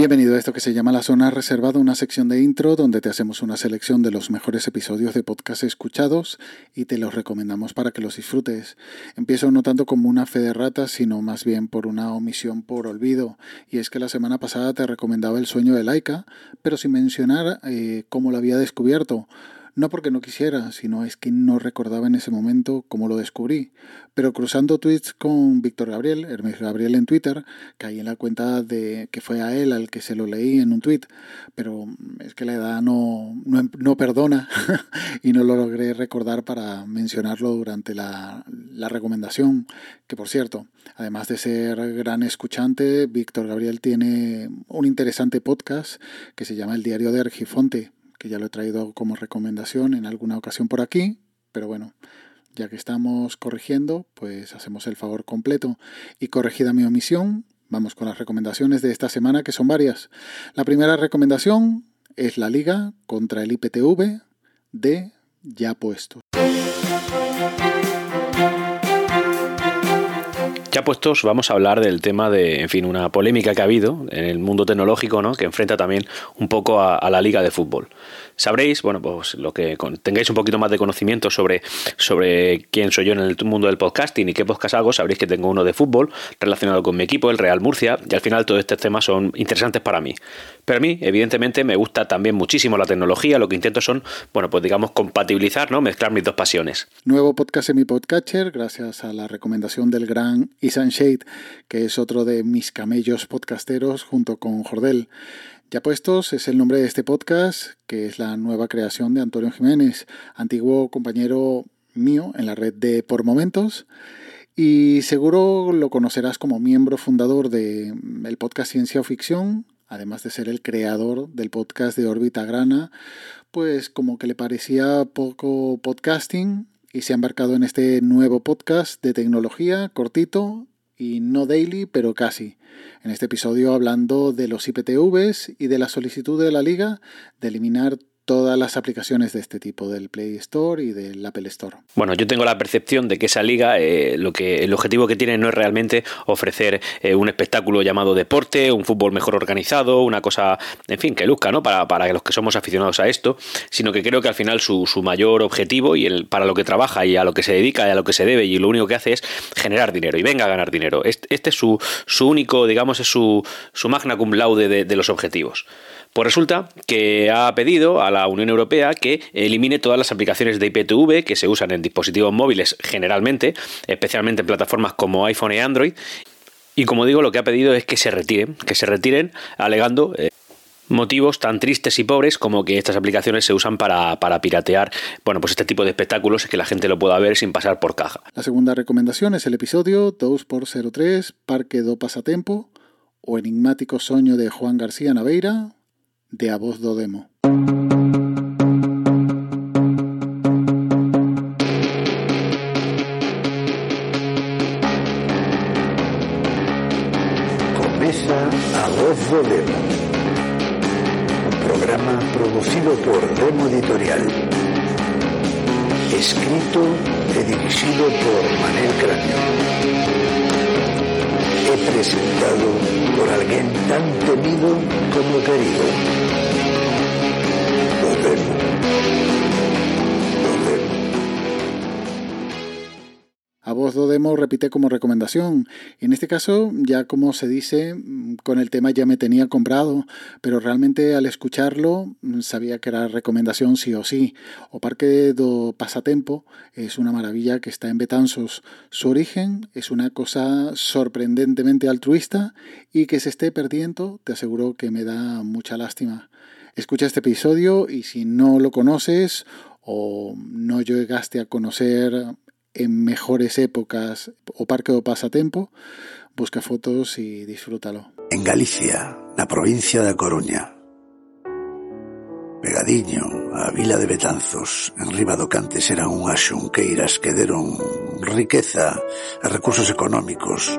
Bienvenido a esto que se llama La Zona Reservada, una sección de intro donde te hacemos una selección de los mejores episodios de podcast escuchados y te los recomendamos para que los disfrutes. Empiezo no tanto como una fe de ratas, sino más bien por una omisión por olvido. Y es que la semana pasada te recomendaba El sueño de Laika, pero sin mencionar eh, cómo lo había descubierto. No porque no quisiera, sino es que no recordaba en ese momento cómo lo descubrí. Pero cruzando tweets con Víctor Gabriel, Hermes Gabriel en Twitter, caí en la cuenta de que fue a él al que se lo leí en un tweet. Pero es que la edad no, no, perdona y no lo logré recordar para mencionarlo durante la, la recomendación. Que por cierto, además de ser gran escuchante, Víctor Gabriel tiene un interesante podcast que se llama El Diario de Argifonte que ya lo he traído como recomendación en alguna ocasión por aquí, pero bueno, ya que estamos corrigiendo, pues hacemos el favor completo. Y corregida mi omisión, vamos con las recomendaciones de esta semana, que son varias. La primera recomendación es la liga contra el IPTV de Ya Puestos. Ya puestos, vamos a hablar del tema de, en fin, una polémica que ha habido en el mundo tecnológico, ¿no? Que enfrenta también un poco a, la liga de fútbol. Sabréis, bueno, pues lo que tengáis un poquito más de conocimiento sobre, sobre quién soy yo en el mundo del podcasting y qué podcast hago, sabréis que tengo uno de fútbol relacionado con mi equipo, el Real Murcia, y al final todos estos temas son interesantes para mí. Pero a mí, evidentemente, me gusta también muchísimo la tecnología, lo que intento son, bueno, pues digamos, compatibilizar, ¿no? Mezclar mis dos pasiones. Nuevo podcast en mi podcatcher, gracias a la recomendación del gran Isan Shade, que es otro de mis camellos podcasteros junto con Jordel. Ya puestos es el nombre de este podcast, que es la nueva creación de Antonio Jiménez, antiguo compañero mío en la red de Por Momentos. Y seguro lo conocerás como miembro fundador del el podcast Ciencia o Ficción, además de ser el creador del podcast de Órbita Grana, pues como que le parecía poco podcasting y se ha embarcado en este nuevo podcast de tecnología cortito y no daily, pero casi. En este episodio hablando de los IPTVs y de la solicitud de la liga de eliminar todas las aplicaciones de este tipo del Play Store y del Apple Store. Bueno, yo tengo la percepción de que esa liga, eh, lo que el objetivo que tiene no es realmente ofrecer eh, un espectáculo llamado deporte, un fútbol mejor organizado, una cosa, en fin, que luzca, ¿no? Para, para los que somos aficionados a esto, sino que creo que al final su, su mayor objetivo y el, para lo que trabaja y a lo que se dedica y a lo que se debe y lo único que hace es generar dinero y venga a ganar dinero. Este, este es su, su único, digamos, es su, su magna cum laude de, de los objetivos. Pues resulta que ha pedido a la Unión Europea que elimine todas las aplicaciones de IPTV que se usan en dispositivos móviles generalmente, especialmente en plataformas como iPhone y Android. Y como digo, lo que ha pedido es que se retiren, que se retiren alegando eh, motivos tan tristes y pobres como que estas aplicaciones se usan para, para, piratear, bueno, pues este tipo de espectáculos que la gente lo pueda ver sin pasar por caja. La segunda recomendación es el episodio 2x03 Parque do Pasatempo o Enigmático Soño de Juan García Naveira, de A Voz do Demo. Voz un programa producido por Demo Editorial, escrito e dirigido por Manel Cráneo presentado por alguien tan temido como querido. Voz do demo repite como recomendación. En este caso, ya como se dice, con el tema ya me tenía comprado, pero realmente al escucharlo sabía que era recomendación sí o sí. O Parque do Pasatempo es una maravilla que está en Betanzos. Su origen es una cosa sorprendentemente altruista y que se esté perdiendo, te aseguro que me da mucha lástima. Escucha este episodio y si no lo conoces o no llegaste a conocer en mejores épocas o parque do pasatempo, busca fotos e disfrútalo. En Galicia, na provincia da Coruña, Pegadiño, a vila de Betanzos, en riba do Cantes eran unhas xunqueiras que deron riqueza e recursos económicos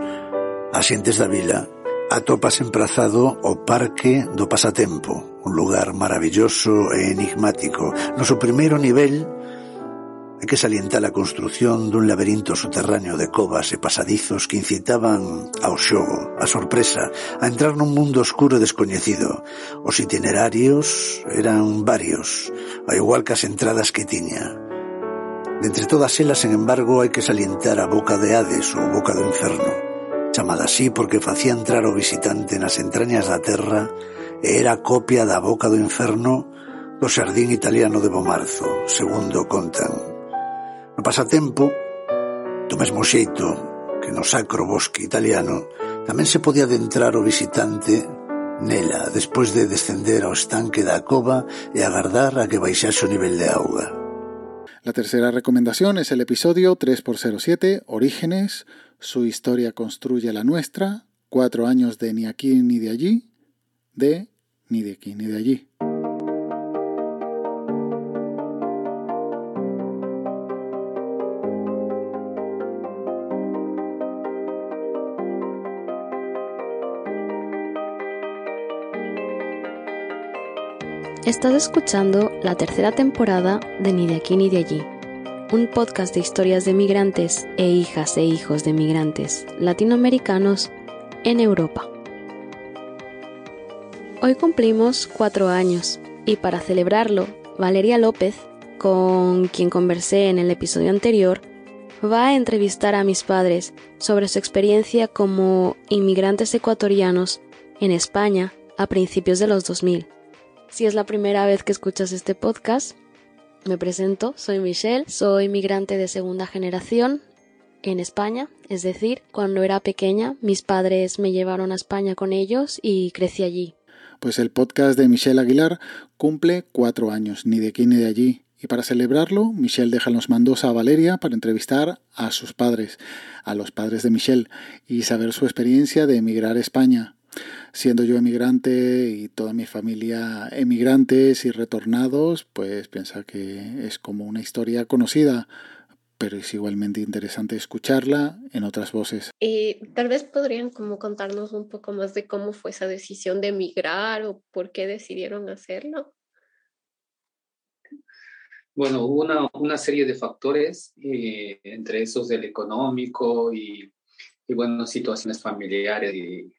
a xentes da vila atopas emprazado o Parque do Pasatempo, un lugar maravilloso e enigmático. No seu primeiro nivel Hai que salientar a construción dun laberinto subterráneo de covas e pasadizos que incitaban ao xogo, a sorpresa, a entrar nun mundo oscuro e descoñecido. Os itinerarios eran varios, ao igual que as entradas que tiña. De entre todas elas, sen embargo, hai que salientar a boca de Hades ou boca do inferno, chamada así porque facía entrar o visitante nas entrañas da terra e era copia da boca do inferno do xardín italiano de Bomarzo, segundo contan. No pasatempo, do mesmo xeito que no sacro bosque italiano, tamén se podía adentrar o visitante nela despois de descender ao estanque da cova e agardar a que baixase o nivel de auga. La tercera recomendación es el episodio 3x07, Orígenes, su historia construye la nuestra, cuatro años de ni aquí ni de allí, de ni de aquí ni de allí. Estás escuchando la tercera temporada de Ni de aquí ni de allí, un podcast de historias de migrantes e hijas e hijos de migrantes latinoamericanos en Europa. Hoy cumplimos cuatro años y para celebrarlo, Valeria López, con quien conversé en el episodio anterior, va a entrevistar a mis padres sobre su experiencia como inmigrantes ecuatorianos en España a principios de los 2000. Si es la primera vez que escuchas este podcast, me presento, soy Michelle, soy migrante de segunda generación en España, es decir, cuando era pequeña mis padres me llevaron a España con ellos y crecí allí. Pues el podcast de Michelle Aguilar cumple cuatro años, ni de aquí ni de allí. Y para celebrarlo, Michelle deja los mandos a Valeria para entrevistar a sus padres, a los padres de Michelle, y saber su experiencia de emigrar a España siendo yo emigrante y toda mi familia emigrantes y retornados, pues piensa que es como una historia conocida, pero es igualmente interesante escucharla en otras voces. Y tal vez podrían como contarnos un poco más de cómo fue esa decisión de emigrar o por qué decidieron hacerlo. Bueno, hubo una, una serie de factores, eh, entre esos del económico y, y bueno, situaciones familiares y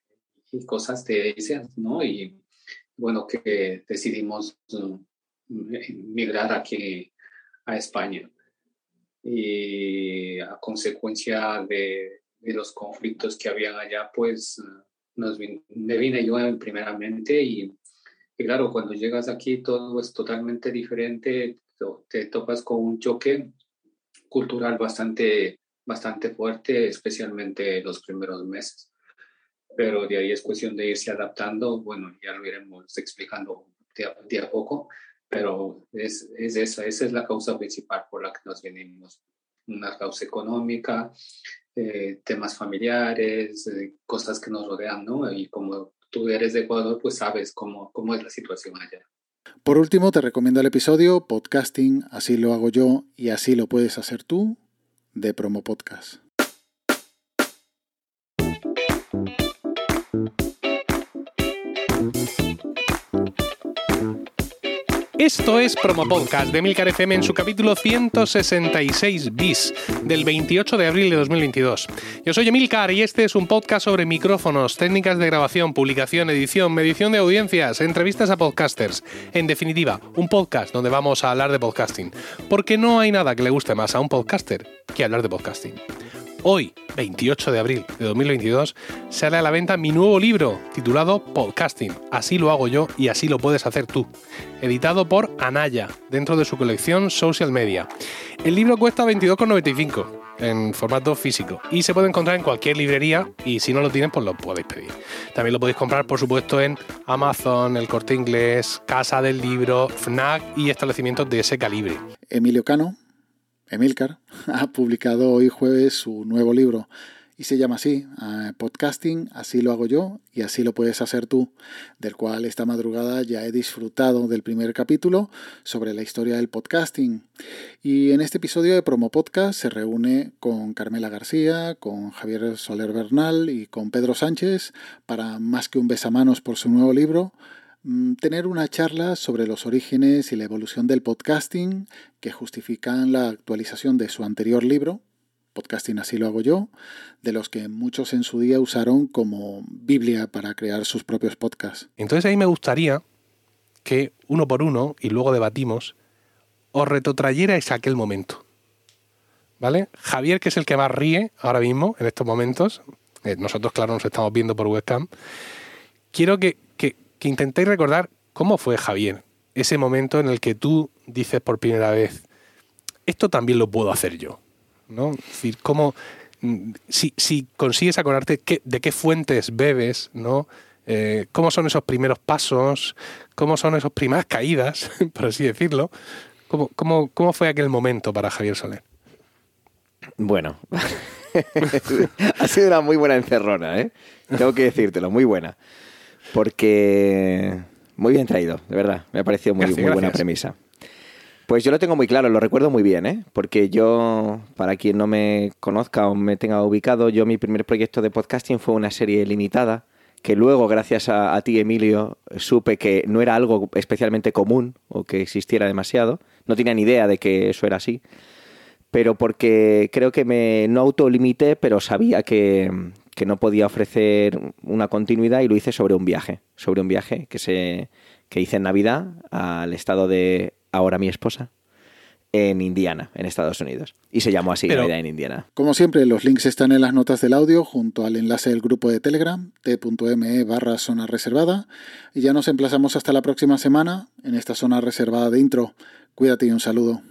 cosas de esas, ¿no? Y bueno, que decidimos uh, migrar aquí a España. Y a consecuencia de, de los conflictos que habían allá, pues uh, nos me vine yo primeramente y, y, claro, cuando llegas aquí todo es totalmente diferente, te topas con un choque cultural bastante, bastante fuerte, especialmente los primeros meses pero de ahí es cuestión de irse adaptando. Bueno, ya lo iremos explicando de a, poco, pero es, es, esa, esa es la causa principal por la que nos venimos. Una causa económica, eh, temas familiares, eh, cosas que nos rodean, ¿no? Y como tú eres de Ecuador, pues sabes cómo, cómo es la situación allá. Por último, te recomiendo el episodio Podcasting, así lo hago yo y así lo puedes hacer tú, de Promo Podcast. Esto es Promo Podcast de Milcar FM en su capítulo 166 bis del 28 de abril de 2022. Yo soy Emilcar y este es un podcast sobre micrófonos, técnicas de grabación, publicación, edición, medición de audiencias, entrevistas a podcasters. En definitiva, un podcast donde vamos a hablar de podcasting. Porque no hay nada que le guste más a un podcaster que hablar de podcasting. Hoy, 28 de abril de 2022, sale a la venta mi nuevo libro titulado Podcasting. Así lo hago yo y así lo puedes hacer tú. Editado por Anaya, dentro de su colección Social Media. El libro cuesta 22,95 en formato físico y se puede encontrar en cualquier librería y si no lo tienen pues lo podéis pedir. También lo podéis comprar por supuesto en Amazon, El Corte Inglés, Casa del Libro, FNAC y establecimientos de ese calibre. Emilio Cano, Emilcar, ha publicado hoy jueves su nuevo libro y se llama así, eh, Podcasting, así lo hago yo y así lo puedes hacer tú, del cual esta madrugada ya he disfrutado del primer capítulo sobre la historia del podcasting. Y en este episodio de Promo Podcast se reúne con Carmela García, con Javier Soler Bernal y con Pedro Sánchez para más que un besamanos por su nuevo libro, tener una charla sobre los orígenes y la evolución del podcasting que justifican la actualización de su anterior libro, Podcasting así lo hago yo, de los que muchos en su día usaron como Biblia para crear sus propios podcasts. Entonces ahí me gustaría que uno por uno, y luego debatimos, os retrotrayerais a aquel momento. ¿Vale? Javier, que es el que más ríe ahora mismo, en estos momentos, eh, nosotros, claro, nos estamos viendo por webcam, quiero que, que, intentéis recordar cómo fue Javier, ese momento en el que tú dices por primera vez, esto también lo puedo hacer yo. ¿no? Cómo, mm, si, si consigues acordarte de qué fuentes bebes, ¿no? Eh, cómo son esos primeros pasos, cómo son esas primeras caídas, por así decirlo. ¿Cómo, cómo, cómo fue aquel momento para Javier Soler? Bueno, ha sido una muy buena encerrona, ¿eh? Tengo que decírtelo, muy buena. Porque muy bien traído, de verdad. Me ha parecido muy, muy buena premisa. Pues yo lo tengo muy claro, lo recuerdo muy bien, ¿eh? Porque yo, para quien no me conozca o me tenga ubicado, yo mi primer proyecto de podcasting fue una serie limitada que luego, gracias a, ti, Emilio, supe que no era algo especialmente común o que existiera demasiado. No tenía ni idea de que eso era así. Pero porque creo que me no autolimité, pero sabía que, que no podía ofrecer una continuidad y lo hice sobre un viaje. Sobre un viaje que, se, que hice en Navidad al estado de ahora mi esposa en Indiana, en Estados Unidos. Y se llamó así, Navidad en Indiana. Como siempre, los links están en las notas del audio junto al enlace del grupo de Telegram, t.me barra zona reservada. Y ya nos emplazamos hasta la próxima semana en esta zona reservada de intro. Cuídate y un saludo.